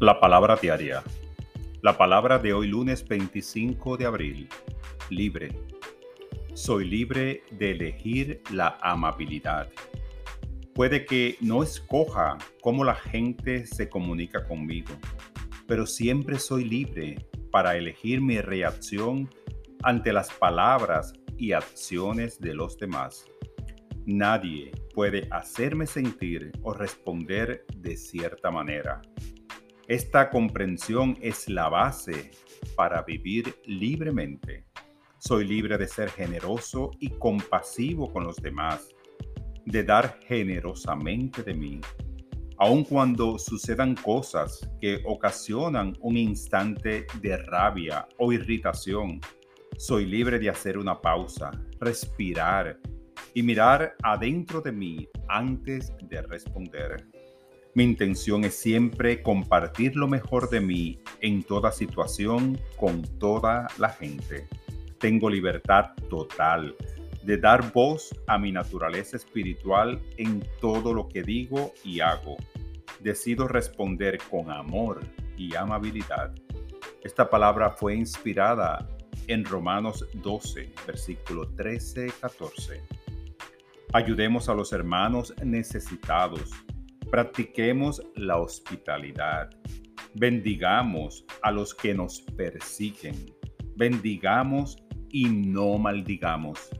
La palabra diaria. La palabra de hoy lunes 25 de abril. Libre. Soy libre de elegir la amabilidad. Puede que no escoja cómo la gente se comunica conmigo, pero siempre soy libre para elegir mi reacción ante las palabras y acciones de los demás. Nadie puede hacerme sentir o responder de cierta manera. Esta comprensión es la base para vivir libremente. Soy libre de ser generoso y compasivo con los demás, de dar generosamente de mí, aun cuando sucedan cosas que ocasionan un instante de rabia o irritación. Soy libre de hacer una pausa, respirar y mirar adentro de mí antes de responder. Mi intención es siempre compartir lo mejor de mí en toda situación con toda la gente. Tengo libertad total de dar voz a mi naturaleza espiritual en todo lo que digo y hago. Decido responder con amor y amabilidad. Esta palabra fue inspirada en Romanos 12, versículo 13-14. Ayudemos a los hermanos necesitados Practiquemos la hospitalidad. Bendigamos a los que nos persiguen. Bendigamos y no maldigamos.